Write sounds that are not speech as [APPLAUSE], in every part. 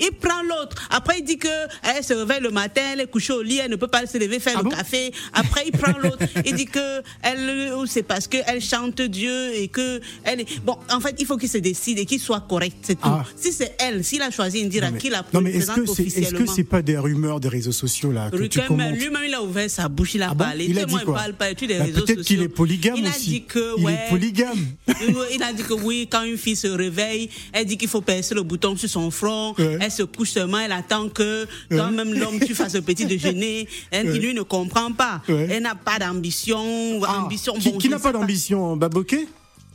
Il prend l'autre. Après, il dit que elle se réveille le matin, elle est couchée au lit, elle ne peut pas se lever faire Ah le bon? café. Après, il prend l'autre. [LAUGHS] Il dit que elle, ou c'est parce qu'elle chante Dieu et que elle est. Bon, en fait, il faut qu'il se décide et qu'il soit correct. C'est tout. Ah. Si c'est elle, s'il a choisi Non, mais- qu'il la non, mais est-ce que c'est est-ce que officiellement. c'est pas des rumeurs des réseaux sociaux là que tu Ruken, commentes? lui-même, il a ouvert sa bouche, il a Ah bon? parlé. Il a dit quoi? parle pas les Bah, réseaux Peut-être qu'il est polygame il a dit que, il ouais, est polygame. [LAUGHS] il a dit que oui, quand une fille se réveille, elle dit qu'il faut percer le bouton sur son front. Ouais. Elle se couche seulement, elle attend que quand même l'homme tu fasses le petit déjeuner. [LAUGHS] Elle. Lui ne comprend pas. Elle n'a pas d'ambition. Ah, ambition. qui bon, qui je n'a pas d'ambition Baboquet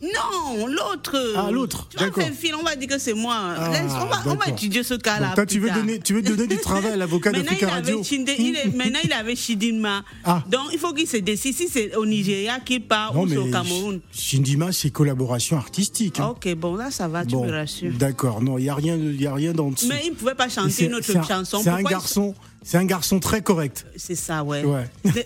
Non, l'autre. Ah, l'autre, Tu vas faire fil, on va dire que c'est moi. Ah, Laisse, on, va, on va étudier ce cas-là. Toi, tu veux, tard. donner, tu veux donner du travail à l'avocat [LAUGHS] il avait Radio Chinde- il est- maintenant, il avait Chidinma. Ah. Donc, il faut qu'il se décide si c'est au Nigeria qu'il part Non, ou c'est au Cameroun. Shindima, c'est collaboration artistique. hein. Ok, bon, là, ça va, tu Bon, me rassures. d'accord. Non, il n'y a rien, y a rien dans dessous. Mais il ne pouvait pas chanter une autre chanson. C'est un garçon, c'est un garçon très correct. C'est ça, ouais.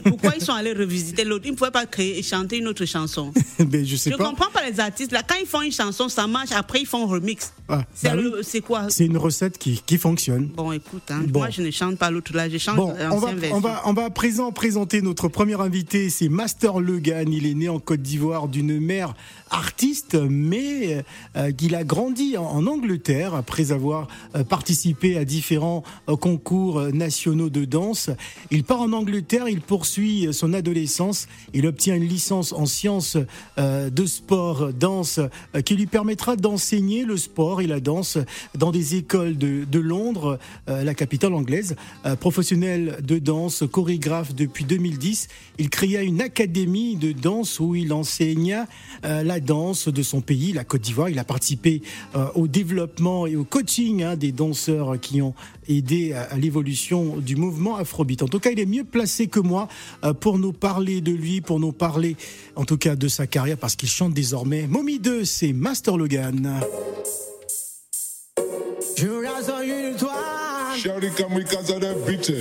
Pourquoi ils sont allés revisiter l'autre Ils ne pouvaient pas créer et chanter une autre chanson. [LAUGHS] Je sais Je pas. comprends pas les artistes. Là, quand ils font une chanson, ça marche. Après, ils font un remix. Ah, c'est bah c'est quoi? C'est une recette qui, qui fonctionne. Bon, écoute, hein, Bon. moi, je ne chante pas l'autre là. Je chante Bon, on va, version. on, va, on va à présent présenter notre premier invité, c'est Master Legan. Il est né en Côte d'Ivoire d'une mère artiste, mais euh, qu'il a grandi en, en Angleterre après avoir euh, participé à différents euh, concours euh, de danse. Il part en Angleterre, il poursuit son adolescence, il obtient une licence en sciences euh, de sport, danse, euh, qui lui permettra d'enseigner le sport et la danse dans des écoles de, Londres, euh, la capitale anglaise. Professionnel de danse, chorégraphe depuis 2010, il créa une académie de danse où il enseigna la danse de son pays, la Côte d'Ivoire. Il a participé au développement et au coaching hein, des danseurs qui ont aidé à, à l'évolution du mouvement afrobeat. En tout cas, il est mieux placé que moi euh, pour nous parler de lui, pour nous parler en tout cas de sa carrière, parce qu'il chante désormais. Mommy 2, c'est Master Logan. Shawty come because of that bitch.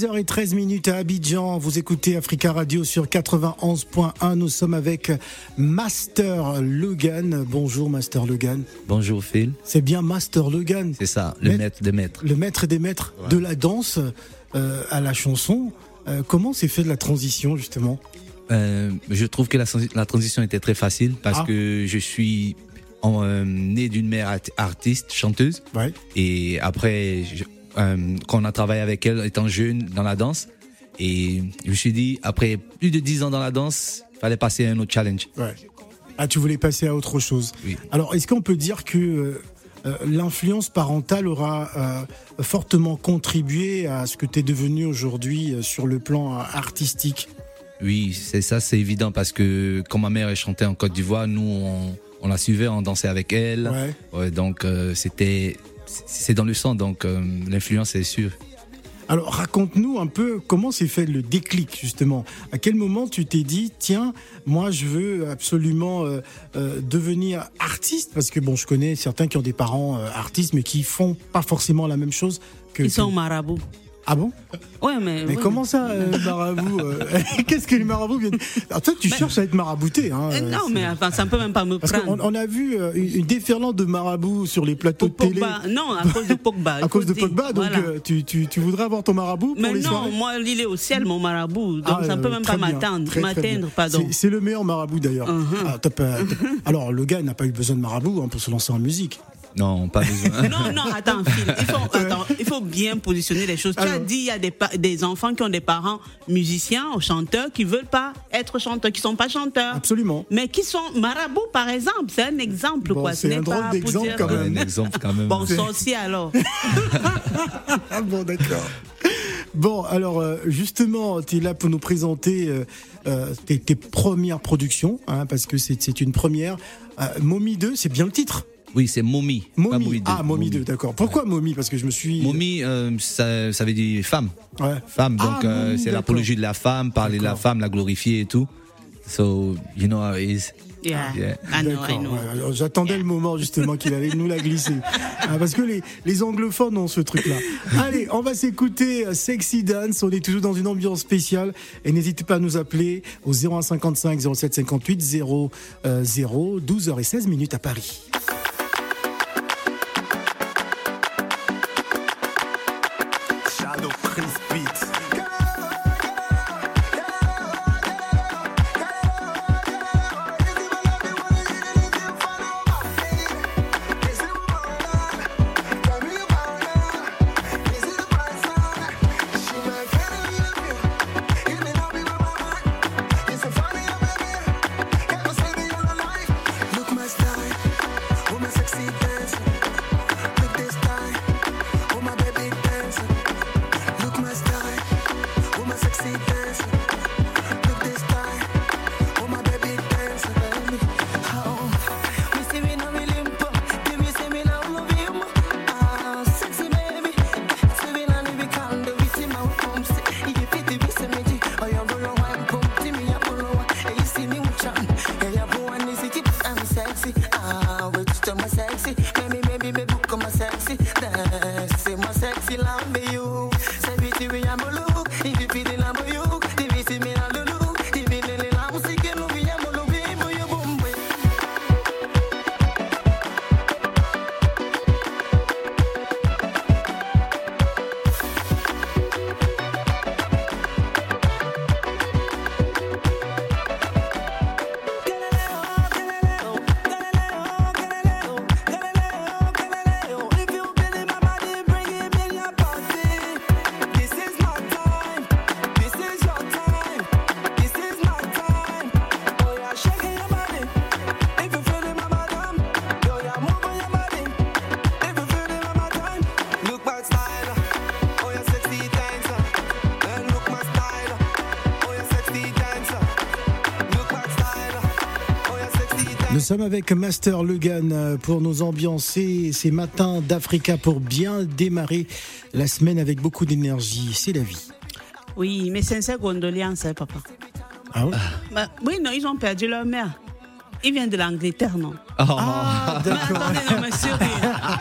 6h13 à Abidjan. Vous écoutez Africa Radio sur 91.1. Nous sommes avec Master Logan. Bonjour Master Logan. Bonjour Phil. C'est bien Master Logan. C'est ça, le maître, des maîtres. Le maître des maîtres de la danse euh, à la chanson. Euh, comment s'est fait de la transition justement? Euh, je trouve que la, transition était très facile parce ah. que je suis en, né d'une mère artiste, chanteuse. Et après, euh, quand on a travaillé avec elle étant jeune dans la danse, et je me suis dit, après plus de 10 ans dans la danse, fallait passer à un autre challenge. Ouais. Ah, tu voulais passer à autre chose. Oui. Alors, est-ce qu'on peut dire que euh, euh, l'influence parentale aura euh, fortement contribué à ce que tu es devenu aujourd'hui sur le plan artistique? Oui, c'est ça, c'est évident parce que quand ma mère chantait en Côte d'Ivoire, nous on, on la suivait, on dansait avec elle. Ouais. Ouais, donc euh, c'était, c'est- c'est dans le sang, donc euh, l'influence est sûre. Alors, raconte-nous un peu comment s'est fait le déclic, justement. À quel moment tu t'es dit, tiens, moi, je veux absolument euh, euh, devenir artiste? Parce que, bon, je connais certains qui ont des parents euh, artistes, mais qui font pas forcément la même chose que. Ils sont marabouts. Ah bon? Ouais, mais. Mais ouais, comment ça, euh, marabout euh, [LAUGHS] Qu'est-ce que les marabouts viennent? Alors, toi, tu cherches à être marabouté. Hein, mais- Euh, Non, mais enfin, ça peut même pas me prendre. on a vu euh, une déferlante de marabouts sur les plateaux de télé. Non, à cause de Pogba. [LAUGHS] À cause de dire, Pogba, donc voilà. tu, tu, tu voudrais avoir ton marabout pour Mais les non, soirées? moi, il est au ciel, mon marabout. Donc, Ah, ça euh, peut même pas m'atteindre. pardon. C'est- le meilleur marabout d'ailleurs. Mhm. Ah, Alors le gars n'a pas eu besoin de marabout hein, pour se lancer en musique. Non, pas besoin. [LAUGHS] Non, non, attends, Phil, il faut, [LAUGHS] attends, il faut bien positionner les choses. Tu as dit, il y a des, enfants qui ont des parents musiciens ou chanteurs qui veulent pas être chanteurs, qui sont pas chanteurs. Absolument. Mais qui sont marabouts, par exemple. C'est un exemple, Bon, quoi. c'est Ce un drôle d'exemple, dire- quand même. [LAUGHS] un exemple quand même. Bon, sorcier alors. Ah bon, d'accord. Bon, alors euh, justement, tu es là pour nous présenter euh, euh, tes, tes premières productions, hein, parce que c'est une première. Euh, Mommy 2, c'est bien le titre. Oui, c'est Mommy. pas Mommy. Mommy deux. Ah, Mommy 2, d'accord. Pourquoi Mommy Parce que je me suis. Mommy, euh, ça, ça veut dire femme. Ouais. Femme, Ah, donc euh, Mommy, c'est l'apologie de la femme, parler de la femme, la glorifier et tout. So, you know how it is. Yeah. Yeah. I know, I D'accord, know. ouais, alors J'attendais le moment justement qu'il allait nous la glisser. [LAUGHS] Ah, parce que les, les anglophones ont ce truc-là. Allez, on va s'écouter euh, Sexy Dance. On est toujours dans une ambiance spéciale. Et n'hésitez pas à nous appeler au 0155 07 58 0 0 12h16 minutes à Paris. Sommes avec Master Legan euh, pour nous ambiancer ces matins d'Africa pour bien démarrer la semaine avec beaucoup d'énergie. C'est la vie. Oui, mais sincères condoléances, hein, papa. Ah ouais Bah, oui, non, ils ont perdu leur mère. Il vient de l'Angleterre, non? Ah, Mais d'accord. attendez, non, mais sérieux.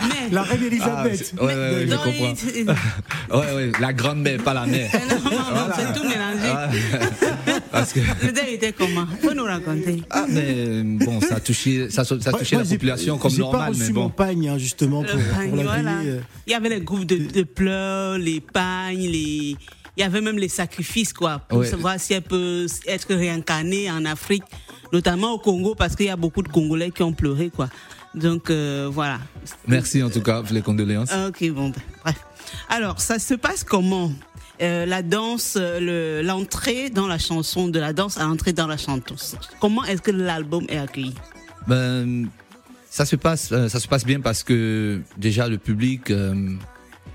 Mais, La reine Ah, Elisabeth. c'est- ouais, ouais, ouais, je comprends. il- Ouais, ouais, la grande mère, pas la mère. non, non, non, c'est tout mélangé. Parce que. [LAUGHS] Le deuil était comment? Faut nous raconter. Ah, mais bon, ça a touché, ça, ça a touché la population comme J'ai pas normal, reçu mais mon bon. pagne, hein, justement, pour, pagne, la voilà. veiller, euh. Il y avait les groupes de, de pleurs, les pagnes, les... il y avait même les sacrifices, quoi, pour Ouais. savoir si elle peut être réincarnée en Afrique, notamment au Congo, parce qu'il y a beaucoup de Congolais qui ont pleuré, quoi. Donc, euh, voilà. Merci en tout cas pour les condoléances. Ok, bon, ben, bref. Alors, ça se passe comment? Euh, la danse, euh, le- l'entrée dans la chanson, de la danse à entrer dans la chanson. Comment est-ce que l'album est accueilli? Ben, ça se passe, euh, ça se passe bien parce que déjà le public, euh,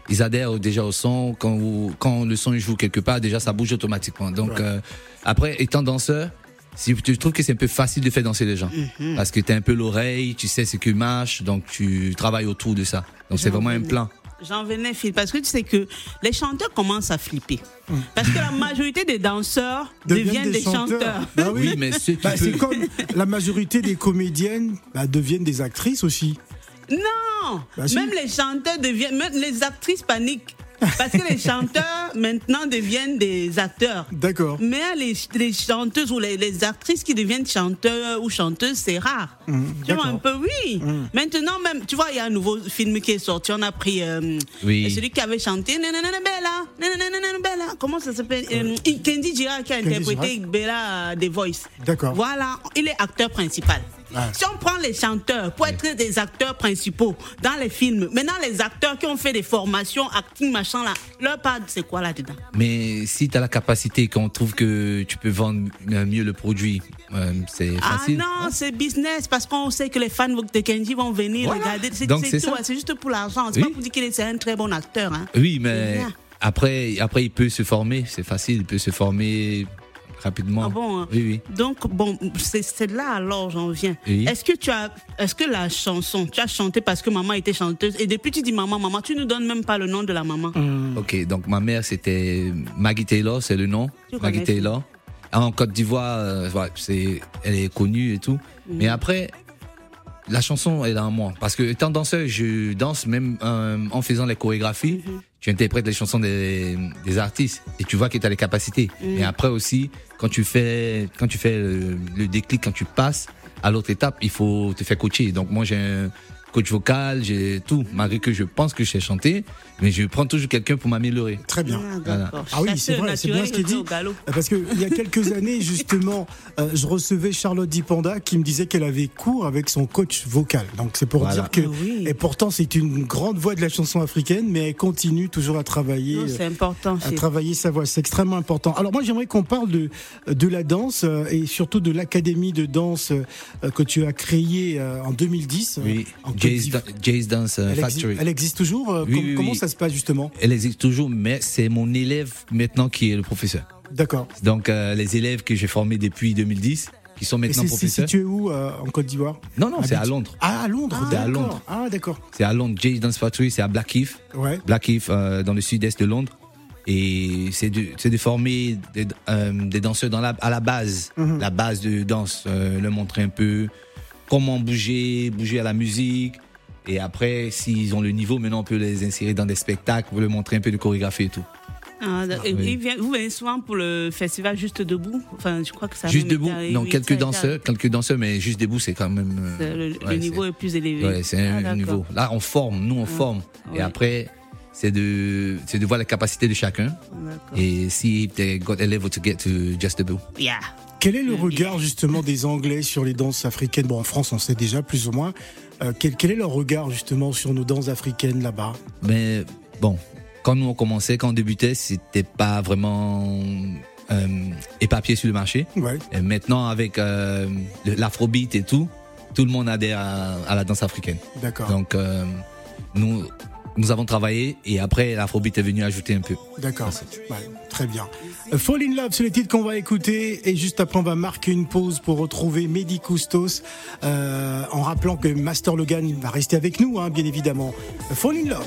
ils adhèrent déjà au son. Quand, vous- quand le son joue quelque part, déjà ça bouge automatiquement. Donc euh, après, étant danseur, si tu trouves que c'est un peu facile de faire danser les gens parce que tu as un peu l'oreille, tu sais ce qui marche, donc tu travailles autour de ça. Donc c'est vraiment un plan. J'en venais, Phil, parce que tu sais que les chanteurs commencent à flipper. Parce que la majorité des danseurs deviennent, des, chanteurs. Bah oui. Oui, mais Bah, c'est comme la majorité des comédiennes bah, deviennent des actrices aussi. Non Bah, si. Même les chanteurs deviennent, même les actrices paniquent. Parce que les chanteurs maintenant deviennent des acteurs. D'accord. Mais les, les chanteuses ou les, les actrices qui deviennent chanteurs ou chanteuses, c'est rare. tu vois Mmh, d'accord. Mmh. un peu, oui. Maintenant même, tu vois, il y a un nouveau film qui est sorti. On a pris euh, Oui. celui qui avait chanté Nanana Bella, Nanana Bella. Comment ça s'appelle? Euh, Kendi Girard qui a Kendi interprété Bella euh, des Voice. D'accord. Voilà, il est acteur principal. Ah. Si on prend les chanteurs pour être des acteurs principaux dans les films, maintenant les acteurs qui ont fait des formations, acting, machin là, leur part, c'est quoi là-dedans? Mais si tu as la capacité, qu'on trouve que tu peux vendre euh, mieux le produit, euh, c'est Ah facile. non, c'est business parce qu'on sait que les fans de Kenji vont venir Voilà. regarder. C'est Donc, c'est tout, juste pour l'argent. C'est Oui. pas pour dire qu'il est un très bon acteur. Hein. Oui, mais après, après, il peut se former. C'est facile, il peut se former rapidement. Ah bon hein? Oui, oui. Donc, bon, c'est là alors j'en viens. Oui. Est-ce que tu as, est-ce que la chanson, tu as chanté parce que maman était chanteuse et depuis tu dis maman, maman, tu nous donnes même pas le nom de la maman. Ok, donc ma mère, c'était Maggie Taylor, c'est le nom. Tu Maggie. Taylor. En Côte d'Ivoire, euh, c'est, elle est connue et tout. Mhm. Mais après, la chanson, elle est en moi. Parce que étant danseur, je danse même euh, en faisant les chorégraphies. Mhm. Tu interprètes les chansons des, des artistes et tu vois que tu as les capacités. Mhm. Mais après aussi, quand tu fais, quand tu fais le, le déclic, quand tu passes à l'autre étape, il faut te faire coacher. Donc moi, j'ai un coach vocal, j'ai tout. Malgré que je pense que je sais chanter, mais je prends toujours quelqu'un pour m'améliorer. Très bien. Ah, Voilà. Ah oui, c'est vrai, c'est bien ce qu'il dit. galop. Parce qu'il y a quelques [LAUGHS] années, justement, euh, je recevais Charlotte Dipanda qui me disait qu'elle avait cours avec son coach vocal. Donc c'est pour Voilà. dire que. Ah oui. Et pourtant, c'est une grande voix de la chanson africaine, mais elle continue toujours à travailler. Non, C'est important. à c'est- travailler sa voix, c'est extrêmement important. Alors moi j'aimerais qu'on parle de de la danse euh, et surtout de l'académie de danse euh, que tu as créée euh, en 2010 euh, Oui, en Jay's, d'Ivoire. Da- Jay's Dance euh, exi- Factory. elle existe toujours euh, Oui, com- oui, Comment oui. ça se passe justement? Elle existe toujours, mais c'est mon élève maintenant qui est le professeur. D'accord. Donc euh, les élèves que j'ai formés depuis 2010, qui sont maintenant c'est c'est professeurs. situé où euh, en Côte d'Ivoire? Non, non, c'est à. Londres. Ah à Londres. C'est à. Londres. Ah d'accord. C'est à Londres. Jay's Dance Factory, c'est à Blackheath. Ouais. Blackheath, euh, dans le sud-est de Londres. Et c'est de, former des, des danseurs dans la, à la base, Mhm. la base de danse, leur montrer un peu comment bouger, bouger à la musique. Et après, s'ils ont le niveau, maintenant on peut les insérer dans des spectacles, pour leur montrer un peu de chorégraphie et tout. Ah, et oui. il vient- vous venez souvent pour le festival Juste Debout? Enfin, je crois que ça Juste debout, non, oui, quelques danseurs, quelques danseurs, mais juste debout, c'est quand même. euh. Le, le ouais, niveau est plus élevé. Ouais, c'est Ah, un d'accord. niveau. Là, on forme, nous, on forme. ouais. Et après, c'est de, c'est de voir la capacité de chacun. Et si they got a level to get to just. Yeah. Quel est le regard justement des Anglais sur les danses africaines? Bon en France on sait déjà plus ou moins. Euh, quel, quel est leur regard justement sur nos danses africaines là-bas? Mais bon, quand nous on commençait, quand on débutait, c'était pas vraiment euh, épapier sur le marché. Ouais. Et maintenant, avec euh, l'afrobeat et tout, tout le monde adhère à, à la danse africaine. D'accord. Donc, euh, nous, nous avons travaillé et après, l'afrobeat est venu ajouter un peu. D'accord. Ouais, très bien. Euh, Fall in Love, c'est le titre qu'on va écouter. Et juste après, on va marquer une pause pour retrouver Mehdi Koustos. euh, en rappelant que Master Logan va rester avec nous, hein, bien évidemment. Fall in Love.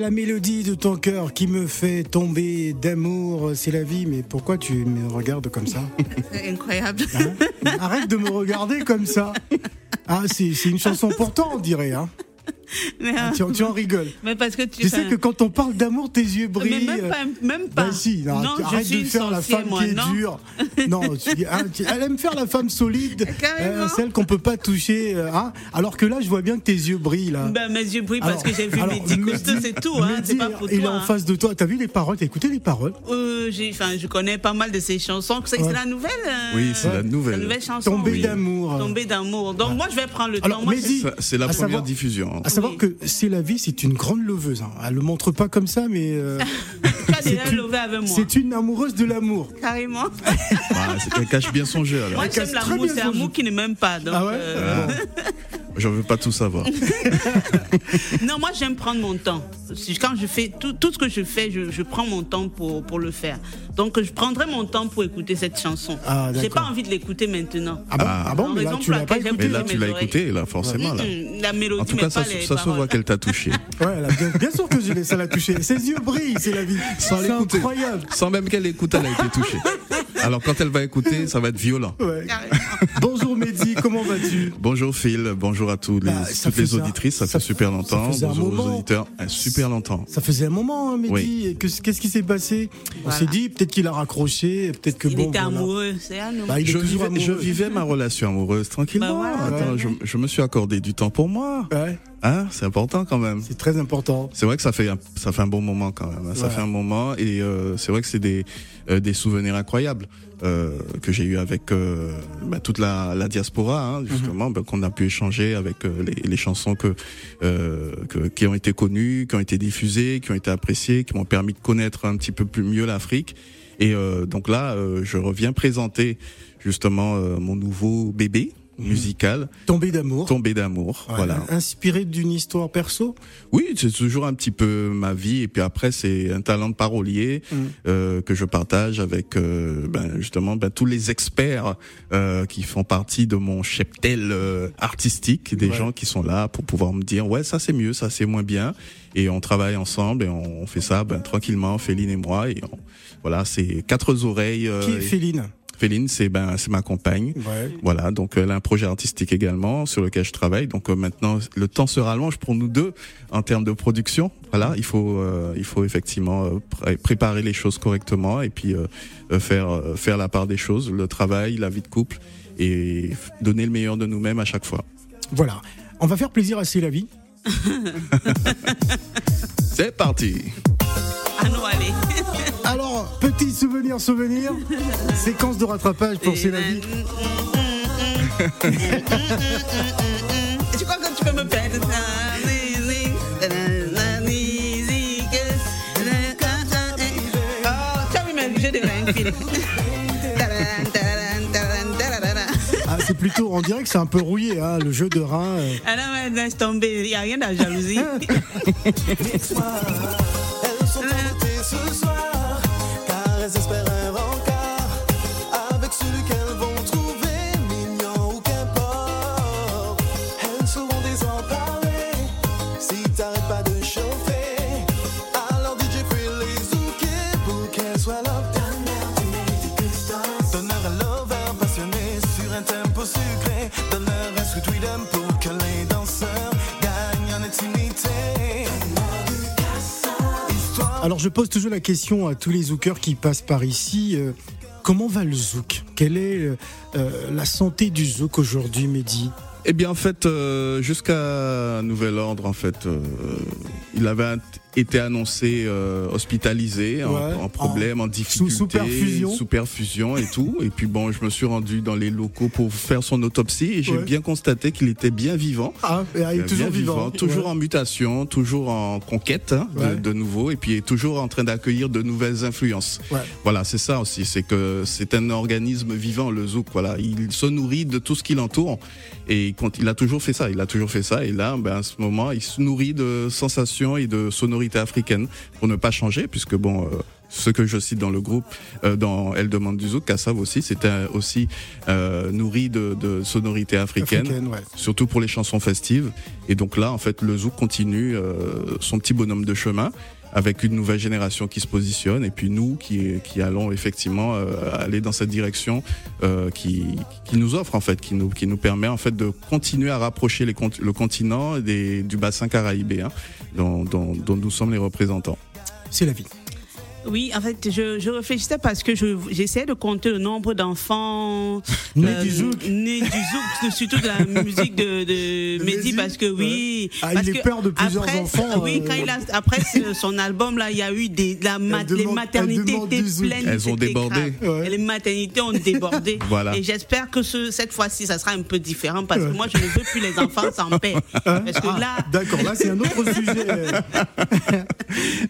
La mélodie de ton cœur qui me fait tomber d'amour, c'est la vie, mais pourquoi tu me regardes comme ça? C'est incroyable. Hein Arrête de me regarder comme ça ah, c'est c'est une chanson pourtant, on dirait. Hein. [LAUGHS] Mais, Ah, tu, tu en rigoles. [LAUGHS] mais parce que tu, Tu sais que quand on parle d'amour, tes yeux mais brillent. même pas, même pas. Bah si, non, non, arrête suis de faire la femme moi, qui est non. dure. [LAUGHS] Non, tu- hein, tu- elle aime faire la femme solide, euh, celle qu'on peut pas toucher. euh, hein. alors que là, je vois bien que tes yeux brillent là. Ben, mes yeux brillent parce que j'ai vu alors, Mehdi Mehdi- c'est tout, hein, c'est pas pour Il est toi. en hein. face de toi. T'as vu les paroles? T'as écouté les paroles? Euh, j'ai- enfin, je connais pas mal de ses chansons. C'est Ouais. la nouvelle. euh, Oui, c'est la la nouvelle. nouvelle chanson. Tomber d'amour. Tomber d'amour. Donc moi, je vais prendre le temps. C'est la première diffusion. Savoir que c'est la vie, c'est une grande leveuse. hein. Elle le montre pas comme ça, mais euh, [LAUGHS] c'est une- amoureuse de l'amour. Carrément. [LAUGHS] Ah, c'est- elle cache bien son jeu alors. Moi, j'aime l'amour. C'est l'amour qui ne m'aime pas. Donc, Ah ouais? euh, Bon. [LAUGHS] J'en veux pas tout savoir. [LAUGHS] Non, moi, j'aime prendre mon temps. Quand je fais tout, tout ce que je fais, je, je prends mon temps pour, pour le faire. Donc, je prendrai mon temps pour écouter cette chanson. Ah, J'ai d'accord. pas envie de l'écouter maintenant. Ah bon, Ah. ah bon mais là, tu l'as pas écouté. Mais là, tu l'as écouté, là, forcément. Là. La mélodie, En tout cas, ça, ça se voit qu'elle t'a touché. [LAUGHS] Ouais, bien, bien sûr que je l'ai, ça l'a touché. Ses yeux brillent, c'est la vie. Sans C'est l'écouter. incroyable. Sans même qu'elle écoute, elle a été touchée. [LAUGHS] Alors quand elle va écouter, ça va être violent. Ouais. Bonjour Mehdi, comment vas-tu? Bonjour Phil, bonjour à tous les, Bah, ça toutes les un- auditrices, ça, ça- fait super ça longtemps. un Bonjour aux auditeurs, super longtemps. Ça faisait un moment, hein, Mehdi. Oui. Et que- Qu'est-ce qui s'est passé? On s'est dit, peut-être qu'il a raccroché, peut-être que Il bon. était voilà. amoureux, c'est à nous? Bah, il Je vivais, je amoureux. vivais ma relation amoureuse tranquillement. Bah voilà. Attends, Ouais. je, je me suis accordé du temps pour moi. Ouais, Hein, c'est important quand même. c'est très important. C'est vrai que ça fait un, ça fait un bon moment quand même. hein. Ça Ouais. fait un moment et euh, c'est vrai que c'est des des souvenirs incroyables euh, que j'ai eu avec euh, bah, toute la, la diaspora hein, justement, bah, qu'on a pu échanger avec euh, les, les chansons que, euh, que qui ont été connues, qui ont été diffusées, qui ont été appréciées, qui m'ont permis de connaître un petit peu plus mieux l'Afrique. Et euh, donc là, euh, je reviens présenter justement euh, mon nouveau bébé musical, Tombé d'amour. Tombé d'amour. Ouais, Voilà. Inspiré d'une histoire perso? Oui, c'est toujours un petit peu ma vie et puis après c'est un talent de parolier Mm. euh, que je partage avec euh, ben, justement ben, tous les experts euh, qui font partie de mon cheptel euh, artistique, des Ouais. gens qui sont là pour pouvoir me dire ouais ça c'est mieux, ça c'est moins bien et on travaille ensemble et on, fait ça ben, tranquillement, Féline et moi et on- voilà c'est quatre oreilles. euh, Qui est Féline? Féline c'est ben c'est ma compagne. Ouais. Voilà, donc elle a un projet artistique également sur lequel je travaille. Donc euh, maintenant, le temps se rallonge pour nous deux en termes de production. Voilà, il faut euh, il faut effectivement euh, pré- préparer les choses correctement et puis faire euh, faire la part des choses, le travail, la vie de couple et donner le meilleur de nous-mêmes à chaque fois. Voilà. On va faire plaisir à C'est la vie. [LAUGHS] C'est parti. Non, allez. Alors, petit souvenir, souvenir. [LAUGHS] Séquence de rattrapage pour C'est la vie. Tu crois que tu peux me perdre Oh. Ah, c'est plutôt, on dirait que c'est un peu rouillé, hein, le jeu de rein. euh. Ah non, mais laisse tomber, il n'y a rien de la jalousie. [LAUGHS] je pose toujours la question à tous les zookers qui passent par ici. euh, comment va le zouk? Quelle est euh, euh, la santé du zouk aujourd'hui, Mehdi? Eh bien, en fait, euh, jusqu'à nouvel ordre, en fait, il avait un- été annoncé euh, hospitalisé, en- Ouais, en, problème, en, difficulté, sous perfusion. sous perfusion et tout. Et puis bon, je me suis rendu dans les locaux pour faire son autopsie et j'ai Ouais. bien constaté qu'il était bien vivant. Ah, il est toujours vivant. toujours Ouais. en mutation, toujours en conquête hein, de- nouveau, et puis toujours en train d'accueillir de nouvelles influences. Voilà, c'est ça aussi, c'est que c'est un organisme vivant, le zouk. Voilà, il se nourrit de tout ce qui l'entoure, et quand il a toujours fait ça, il a toujours fait ça, et là, ben, à ce moment, il se nourrit de sensations et de sonorités africaines pour ne pas changer, puisque bon. euh, ce que je cite dans le groupe, euh, dans Elle demande du zouk, Kassav aussi, c'était aussi euh, nourri de, de sonorités africaines Africaine, ouais. surtout pour les chansons festives. Et donc là, en fait, le zouk continue euh, son petit bonhomme de chemin avec une nouvelle génération qui se positionne et puis nous qui, qui allons effectivement euh, aller dans cette direction euh, qui, qui nous offre en fait, qui nous, qui nous permet en fait de continuer à rapprocher les, le continent des, du bassin caraïbéen dont, dont, dont nous sommes les représentants. C'est la vie. Oui, en fait, je, je réfléchissais parce que je- j'essayais de compter le nombre d'enfants [LAUGHS] Nés du zouk. nés du zouk, [LAUGHS] surtout de la musique de, de De Mehdi, parce que oui. Ah, il est père de plusieurs après, enfants, Oui, euh. quand il a, après son album là, il y a eu des, la mat- les demande- maternités étaient pleines. Elles ont débordé. Ouais. Les maternités ont débordé. [LAUGHS] Voilà. Et j'espère que ce, cette fois-ci, ça sera un peu différent parce que Ouais. moi, je ne veux plus les enfants sans paix. Hein? Parce que Ah, là, D'accord, là c'est un autre sujet.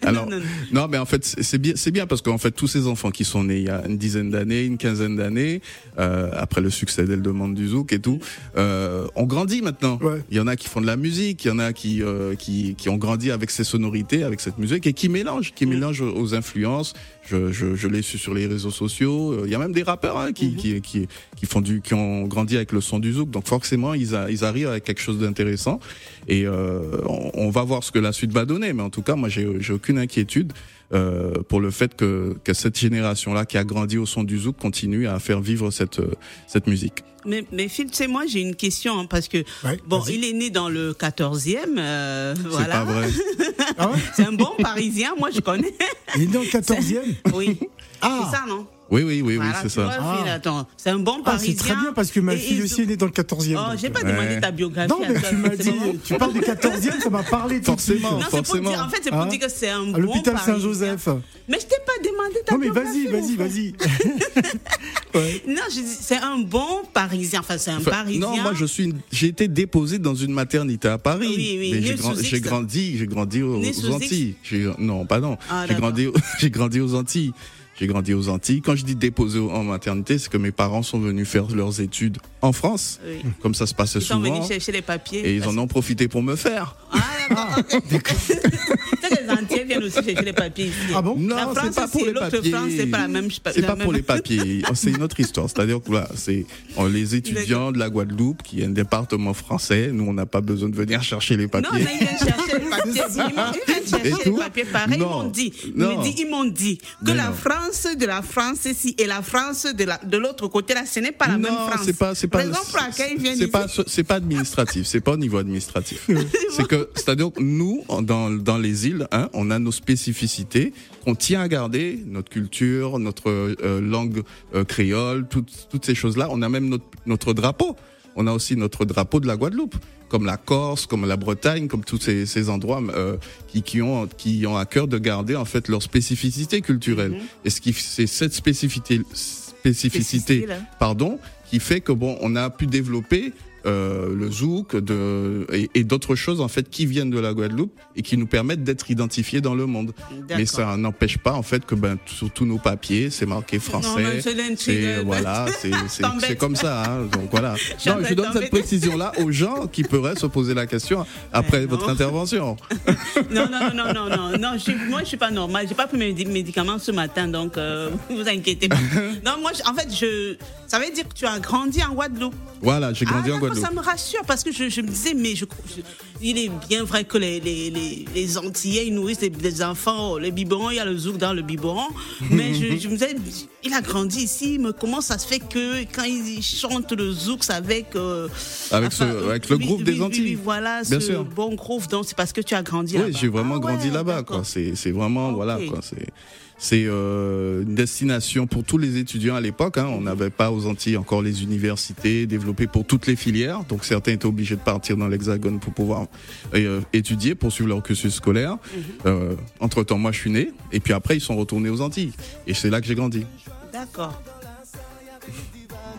Alors, non, non. non, mais en fait, c'est c'est bien, c'est bien parce qu'en fait, tous ces enfants qui sont nés il y a une dizaine d'années, une quinzaine d'années, euh, après le succès d'Elle demande du zouk et tout, euh, ont grandi maintenant. Ouais. Il y en a qui font de la musique, il y en a qui, euh, qui, qui ont grandi avec ces sonorités, avec cette musique et qui mélangent, qui mélangent aux influences. Je, je, je l'ai su sur les réseaux sociaux. Euh, Il y a même des rappeurs hein, qui, qui, qui, qui font du, qui ont grandi avec le son du zouk. Donc forcément, ils, a- ils arrivent avec quelque chose d'intéressant. Et euh, on, on va voir ce que la suite va donner. Mais en tout cas, moi, j'ai j'ai aucune inquiétude euh, pour le fait que, que cette génération-là qui a grandi au son du zouk continue à faire vivre cette, euh, cette musique. Mais, mais Phil, tu sais, moi, j'ai une question, hein, parce que, Ouais, bon, il est né dans le 14e, euh, C'est voilà. pas vrai. [LAUGHS] Ah ouais C'est un bon Parisien, moi, je connais. Il est né en 14e [LAUGHS] Oui. Ah. C'est ça, non? Oui, oui, oui, oui, c'est ça. Ah. C'est un bon Ah, Parisien. c'est très bien parce que ma Et fille il- aussi est née dans le 14e. Oh, j'ai pas Ouais. demandé ta biographie. Non, mais à toi, tu m'as dit, bon. tu parles du 14e, ça m'a parlé tout de suite. Forcément. Non, c'est pour forcément. dire, en fait, c'est pour Hein dire que c'est un À bon l'hôpital Parisien. Saint-Joseph. Mais je t'ai pas demandé ta Non, mais vas-y, biographie, vas-y, vas-y. [LAUGHS] Ouais. Non, je dis, c'est un bon Parisien. Enfin, c'est un Enfin, Parisien. non, moi je suis, j'ai été déposé dans une maternité à Paris. Oui, oui, mais j'ai, sous grand- X. j'ai grandi, j'ai grandi aux. Antilles. Non, pas non. Ah, j'ai grandi, [LAUGHS] j'ai grandi aux Antilles. J'ai grandi aux Antilles. Quand je dis déposé en maternité, c'est que mes parents sont venus faire leurs études en France, Oui. comme ça se passait Ils sont souvent. venus chercher les papiers. Et ils en ont profité pour me faire. Ah, d'accord. [LAUGHS] [LAUGHS] les Antillais viennent aussi chercher les papiers ici. Ah bon? Non, c'est France pas pour les papiers. France, c'est pas la même- C'est pas pour les papiers. [LAUGHS] C'est une autre histoire. C'est-à-dire que voilà, c'est les étudiants de la Guadeloupe, qui est un département français. Nous, on n'a pas besoin de venir chercher les Non, papiers. mais ils viennent chercher les papiers. Ils m'ont- ils viennent chercher les papiers. Pareil, ils Non. m'ont dit. Ils Non. m'ont dit, ils que la non. France de la France ici et la France de la- de l'autre côté là, ce n'est pas la même non, France. c'est pas, c'est pas, c'est pas, c'est pas administratif, c'est pas au niveau administratif. [LAUGHS] c'est que, c'est-à-dire que nous, dans, dans les îles, hein, on a nos spécificités qu'on tient à garder, notre culture, notre euh, langue euh, créole, toutes, toutes ces choses-là. On a même notre, notre drapeau. On a aussi notre drapeau de la Guadeloupe, comme la Corse, comme la Bretagne, comme tous ces, ces endroits euh, qui, qui ont qui ont à cœur de garder en fait leur spécificité culturelle. Et ce qui c'est cette spécificité spécificité Spécificité, pardon, qui fait que bon, on a pu développer euh, le zouk de, et, et d'autres choses en fait qui viennent de la Guadeloupe et qui nous permettent d'être identifiés dans le monde. Mais ça n'empêche pas en fait que ben sur tous nos papiers c'est marqué français. c'est euh, voilà, [LAUGHS] c'est comme ça. Hein, donc voilà. [LAUGHS] Non, je donne cette précision là aux gens qui pourraient se poser la question après Mais votre intervention. [LAUGHS] Non, non, non, non, non, non, je moi je suis pas normale. J'ai pas pris mes médi- médicaments ce matin, donc euh, vous inquiétez pas. Non, moi, en fait, je, ça veut dire que tu as grandi en Guadeloupe. Voilà, j'ai grandi ah, en Guadeloupe. Ça me rassure parce que je, je me disais, mais je, je- il est bien vrai que les, les, les, les Antillais ils nourrissent des, des enfants, les biberons, il y a le zouk dans le biberon. Mais je, je me disais, il a grandi ici, mais comment ça se fait que quand il chante le zouk, c'est avec. euh, Avec ce- avec le des oui, oui, Antilles. oui, voilà, Bien ce sûr. bon groove. Donc c'est parce que tu as grandi Oui, là-bas. j'ai vraiment Ah grandi ouais, là-bas. Quoi. C'est, vraiment voilà quoi. C'est, c'est euh, une destination pour tous les étudiants à l'époque. Hein. On n'avait pas aux Antilles encore les universités développées pour toutes les filières. Donc certains étaient obligés de partir dans l'Hexagone pour pouvoir euh, étudier, poursuivre leur cursus scolaire. Euh, entre temps, moi, je suis né. Et puis après, ils sont retournés aux Antilles. Et c'est là que j'ai grandi. D'accord.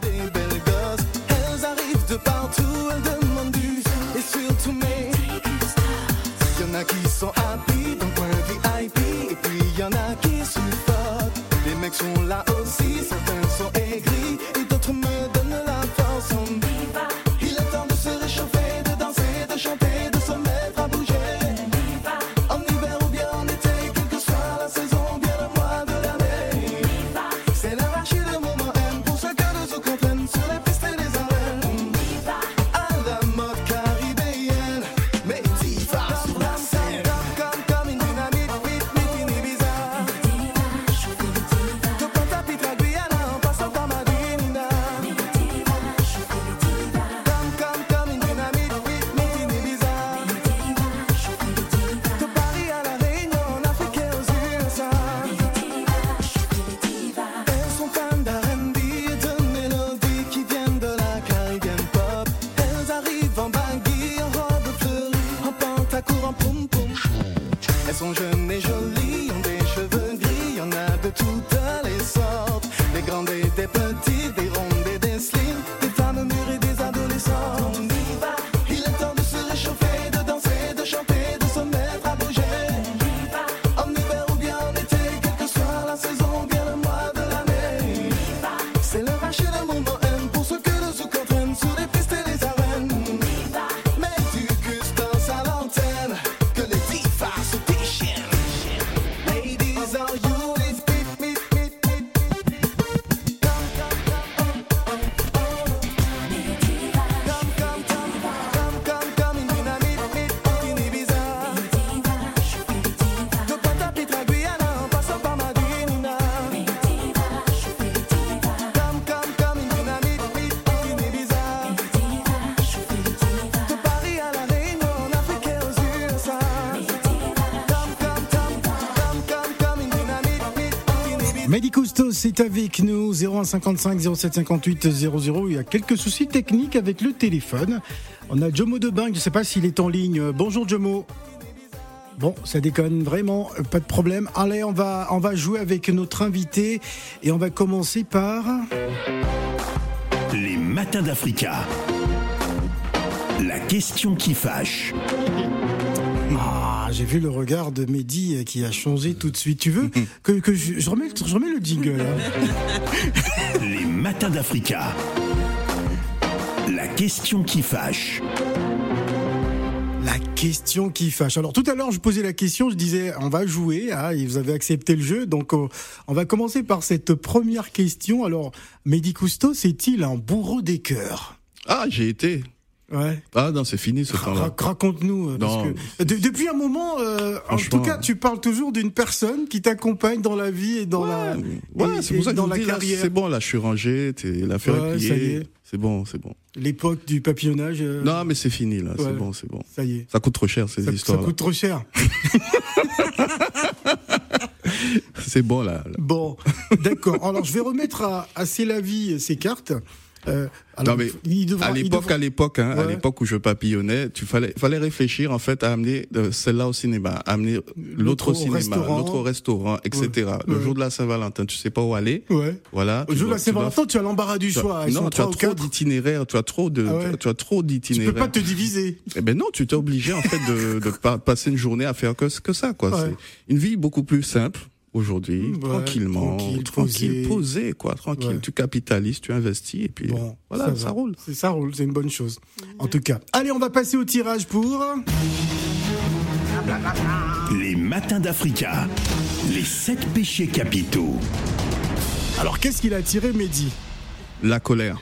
des belles sont là aussi, certains Coustos est avec nous, 0155 0758 00. Il y a quelques soucis techniques avec le téléphone. On a Jomo Debin, je ne sais pas s'il est en ligne. Bonjour Jomo. Bon, ça déconne vraiment, pas de problème. Allez, on va, on va jouer avec notre invité et on va commencer par. Les matins d'Africa. La question qui fâche. Ah, j'ai vu le regard de Mehdi euh, qui a changé tout de suite. Tu veux [LAUGHS] que, que je, je remets, le- je remets le jingle hein. [LAUGHS] Les matins d'Africa. La question qui fâche. La question qui fâche. Alors tout à l'heure, je posais la question, je disais on va jouer, ah, et vous avez accepté le jeu, donc on, on va commencer par cette première question. Alors, Mehdi Cousteau, c'est-il un bourreau des cœurs? Ah, j'ai été. Ouais. Ah non, c'est fini ce temps-là. Ra- Raconte-nous. euh, que de- depuis un moment, euh, en tout cas, tu parles toujours d'une personne qui t'accompagne dans la vie et dans la, Ouais, et- c'est et pour ça que dans la dis, carrière. c'est bon, là, je suis rangé, t'es- l'affaire Ouais, est ça y pliée. est. C'est bon, c'est bon. L'époque du papillonnage. euh, Non, mais c'est fini, là, ouais. c'est bon, c'est bon. Ça y est. Ça coûte trop cher, ces Ça, ça histoires coûte trop cher. [LAUGHS] C'est bon, là. là. Bon, d'accord. Alors, je vais remettre à, à Célavie ses cartes. Euh, alors, non mais il devra- à l'époque, devra- à l'époque, hein, à l'époque où je papillonnais, tu fallait, fallait réfléchir en fait à amener euh, celle-là au cinéma, à amener l'autre au cinéma, l'autre au restaurant, etc. Le Ouais. jour de la Saint-Valentin, tu sais pas où aller. Ouais. Voilà. Au tu jour de la tu Saint-Valentin, tu as l'embarras du tu choix. Non, tu as trop d'itinéraires, tu as trop de, Ah tu as trop Tu d'itinéraires. peux pas te diviser. Eh ben non, tu t'es obligé en fait de, de pa- passer une journée à faire que, que ça, quoi. C'est une vie beaucoup plus simple aujourd'hui, Ouais, tranquillement, tranquille, tranquille, posé. posé, quoi, tranquille. Ouais. Tu capitalises, tu investis et puis Bon, voilà, ça, roule. C'est ça roule, c'est une bonne chose. En tout cas. Allez, on va passer au tirage pour. Les matins d'Africa. Les sept péchés capitaux. Alors, qu'est-ce qu'il a tiré, Mehdi? La colère.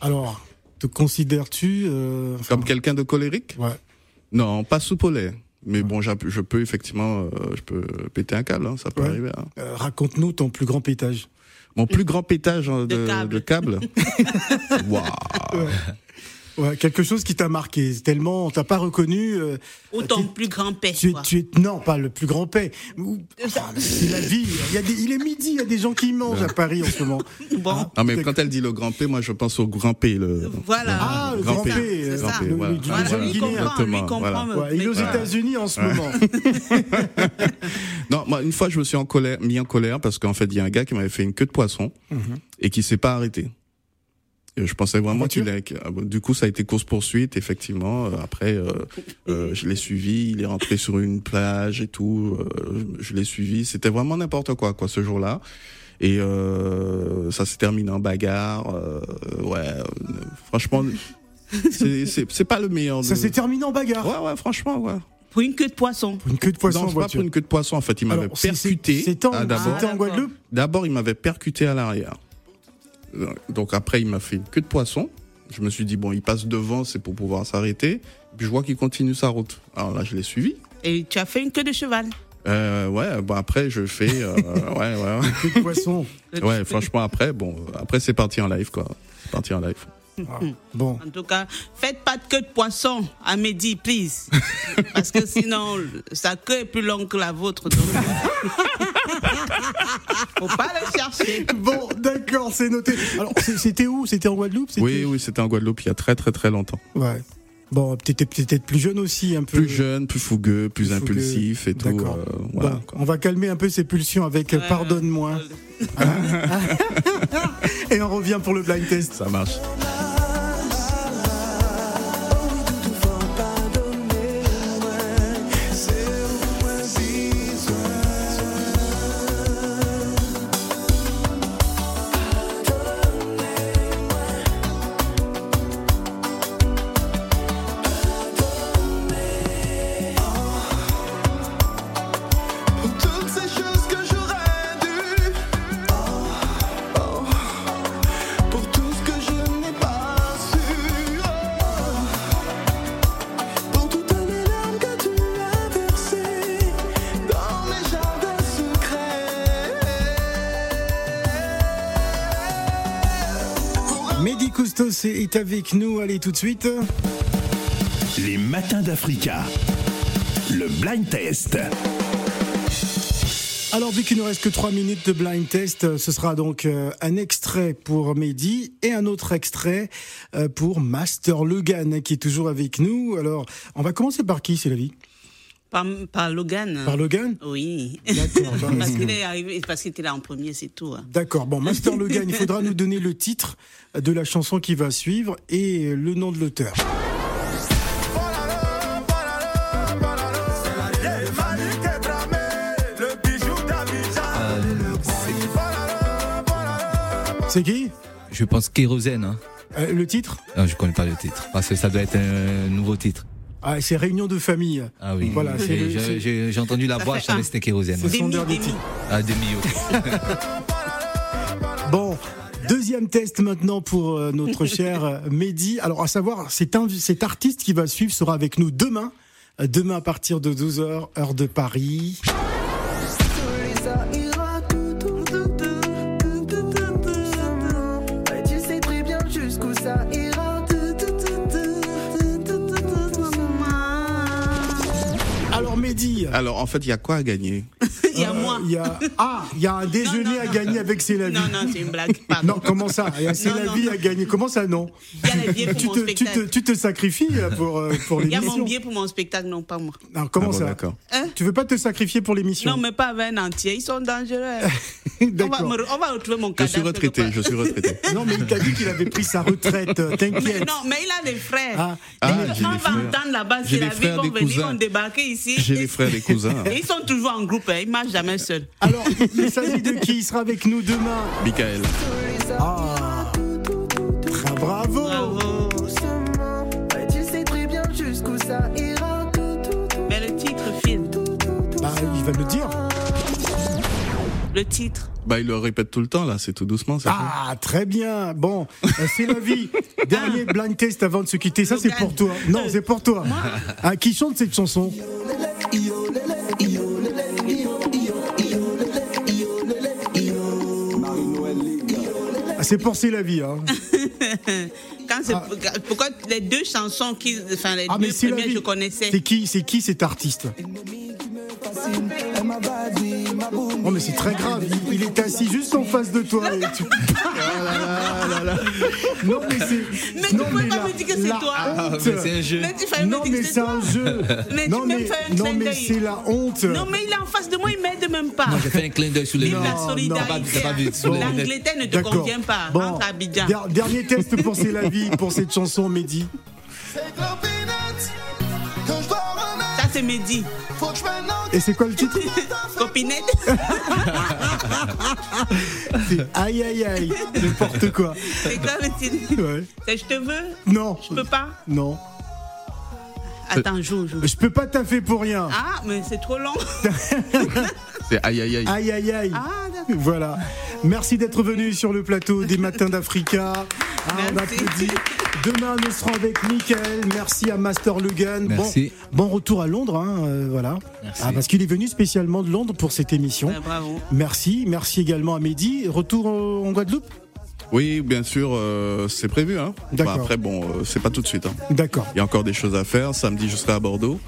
Alors, te considères-tu. euh, enfin, Comme quelqu'un de colérique? Ouais. Non, pas sous polaire. Mais bon, je peux effectivement, euh, je peux péter un câble, hein, ça peut Ouais. arriver. hein. Euh, Raconte-nous ton plus grand pétage. Mon plus grand pétage hein, de, De câble. de câble. [LAUGHS] Waouh. Ouais, quelque chose qui t'a marqué. Tellement on t'a pas reconnu. euh, Ou ton tu- plus grand père. Tu es, quoi. tu es, non, pas le plus grand paix. Ah, C'est la vie. Il, y a des, il est midi, il y a des gens qui mangent à Paris en ce moment. [LAUGHS] Bon, Non, mais quand elle dit le grand P, moi je pense au grand P. Le... voilà. Ah, le Grand grand P. P. C'est euh, Grand P, voilà. du- lui comprend, lui comprend. voilà. me- Ouais, il est aux États-Unis en ce moment. [LAUGHS] Non, moi une fois je me suis en colère, mis en colère parce qu'en fait il y a un gars qui m'avait fait une queue de poisson Mhm. et qui s'est pas arrêté. Je pensais vraiment qu'il ah Du coup, ça a été course poursuite, effectivement. Euh, Après, euh, euh, je l'ai suivi. Il est rentré sur une plage et tout. Euh, je l'ai suivi. C'était vraiment n'importe quoi, quoi, ce jour-là. Et euh, ça s'est terminé en bagarre. Euh, ouais, euh, franchement, c'est- c'est c'est pas le meilleur. Ça s'est terminé en bagarre. Ouais, ouais, franchement, ouais. Pour une queue de poisson. Pour une queue de poisson non, en pas voiture. pour une queue de poisson. En fait, il m'avait percuté. C'était en, Ah, en Guadeloupe D'abord, il m'avait percuté à l'arrière. Donc après, il m'a fait une queue de poisson. Je me suis dit, bon, il passe devant, c'est pour pouvoir s'arrêter. Puis je vois qu'il continue sa route. Alors là, je l'ai suivi. Et tu as fait une queue de cheval. Euh, ouais, bon, après, je fais... euh, [LAUGHS] ouais, ouais, Queue de poisson. ouais. Ouais, franchement, après, bon, après, c'est parti en live, quoi. C'est Parti en live. [LAUGHS] Bon. En tout cas, faites pas de queue de poisson à midi, please. [LAUGHS] Parce que sinon, sa queue est plus longue que la vôtre. Donc... [LAUGHS] Faut pas le chercher. Bon, d'accord, c'est noté. Alors, c'était où? C'était en Guadeloupe? Oui, oui, c'était en Guadeloupe il y a très, très, très longtemps. Ouais. Bon, peut-être peut-être plus jeune aussi, un peu. Plus jeune, plus fougueux, plus, Plus fougueux. impulsif et tout. D'accord. euh, voilà, Bon, quoi. on va calmer un peu ses pulsions avec euh, Ouais. Pardonne-moi. Et on revient pour le blind test. Ça marche. Avec nous. Allez, tout de suite. Les matins d'Africa. Le blind test. Alors, vu qu'il ne reste que 3 minutes de blind test, euh, ce sera donc euh, un extrait pour Mehdi et un autre extrait euh, pour Master Logan, qui est toujours avec nous. Alors, on va commencer par qui, c'est la vie? Par, Logan. Par Logan Oui. D'accord. [LAUGHS] Ben, parce qu'il est arrivé, parce qu'il était là en premier, c'est tout. Hein. D'accord. Bon, Master Logan, il faudra nous donner le titre de la chanson qui va suivre et le nom de l'auteur. C'est qui? Je pense Kérosène. Hein. Euh, le titre? Je Je connais pas le titre, parce que ça doit être un nouveau titre ah, C'est Réunion de famille. Ah oui. Voilà, j'ai- j'ai j'ai entendu la voix, je savais c'était Kérosène. C'est son dernier titre. Ah, demi. [LAUGHS] Bon, deuxième test maintenant pour euh, notre cher euh, Mehdi. Alors, à savoir, cet, cet artiste qui va suivre sera avec nous demain. Euh, Demain à partir de 12h, heure de Paris. Alors, en fait, il y a quoi à gagner [LAUGHS] Il y a moi. Y a, ah, il y a un déjeuner non, à non. gagner avec C'est la vie. Non, non, c'est une blague. [LAUGHS] Pardon. Non, comment ça? Il y a C'est la vie à gagner. Comment ça, non? Il y a les billets pour tu mon te, tu, te, spectacle. tu te sacrifies euh, pour, euh, pour Il y a l'émission. mon billet pour mon spectacle, non, pas moi. Non, comment Ah bon, ça? D'accord. Hein? Tu veux pas te sacrifier pour l'émission? Non, mais pas avec un entier. Ils sont dangereux. [LAUGHS] on, va on va retrouver mon Je cadavre. suis retraité, je suis retraité. [LAUGHS] Non, mais il t'a dit qu'il avait pris sa retraite. euh. T'inquiète. Non, mais il a des frères. Ah. Ah, on des va frères. entendre là-bas, c'est la vie, des venir, cousins. vont débarquer ici. J'ai des frères, des cousins. Et [LAUGHS] ils sont toujours en groupe, hein. ils marchent jamais seuls. Alors, il s'agit de qui Il sera avec nous demain. Michael. Ah, très bravo. Bravo. Ouais, tu sais très bien jusqu'où ça ira. Tout, tout, tout, Mais le titre, film. Bah, il va le dire. Le titre. Bah, il le répète tout le temps, là, c'est tout doucement. ça Ah, très bien. Bon, euh, c'est la vie. [LAUGHS] Dernier blind test avant de se quitter. Ça, c'est pour toi. Non, c'est pour toi. Ah, qui chante cette chanson? Ah, C'est pour C'est la vie. Hein. [LAUGHS] Quand c'est- Pourquoi les deux chansons, qui, enfin les Ah, mais deux c'est la premières, vie. je connaissais. C'est qui, c'est qui cet artiste? Oh, mais c'est très grave. Il, il est assis juste en face de toi. et tu- [LAUGHS] Ah là là là là. Non, mais c'est. Mais tu non, peux pas me dire que c'est toi. Ah, c'est un jeu. Mais tu fais Non, mais c'est c'est un jeu. Mais non, tu mais, un non, clin mais d'œil. c'est la honte. Non, mais il est en face de moi, il m'aide même pas. Moi, j'ai fait un clin d'œil sur les la solidarité. Lunettes. L'Angleterre ne te convient pas. Bon, Abidjan. dernier test pour C'est la vie, pour cette chanson, Mehdi. C'est Mehdi. Et c'est quoi le titre [LAUGHS] Copinette. [LAUGHS] C'est aïe aïe aïe, n'importe quoi. C'est quoi le titre Ouais. C'est Je te veux Non, Je peux pas non. Attends, joue, joue. Je peux pas taffer pour rien. Ah, mais c'est trop long. [LAUGHS] C'est aïe aïe aïe. Aïe aïe aïe. Ah, d'accord. Voilà. Merci d'être venu sur le plateau des Matins d'Africa. Ah, on Merci. applaudit. Demain, nous serons avec Michael. Merci à Master Lugan. Merci. Bon, bon retour à Londres. hein, euh, voilà. Merci. Ah, parce qu'il est venu spécialement de Londres pour cette émission. Bravo. Merci. Merci également à Mehdi. Retour euh, en Guadeloupe? Oui, bien sûr, euh, c'est prévu. Hein. D'accord. Bah, après, bon, euh, c'est pas tout de suite. hein. D'accord. Il y a encore des choses à faire. Samedi, je serai à Bordeaux.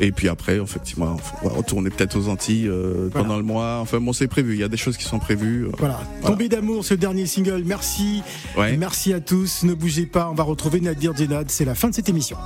Et puis après, effectivement, on va retourner peut-être aux Antilles euh, Voilà. pendant le mois. Enfin, bon, c'est prévu. Il y a des choses qui sont prévues. euh. Voilà. Tombé d'amour, ce dernier single. Merci. Ouais. Merci à tous. Ne bougez pas. On va retrouver Nadir Djenad. C'est la fin de cette émission.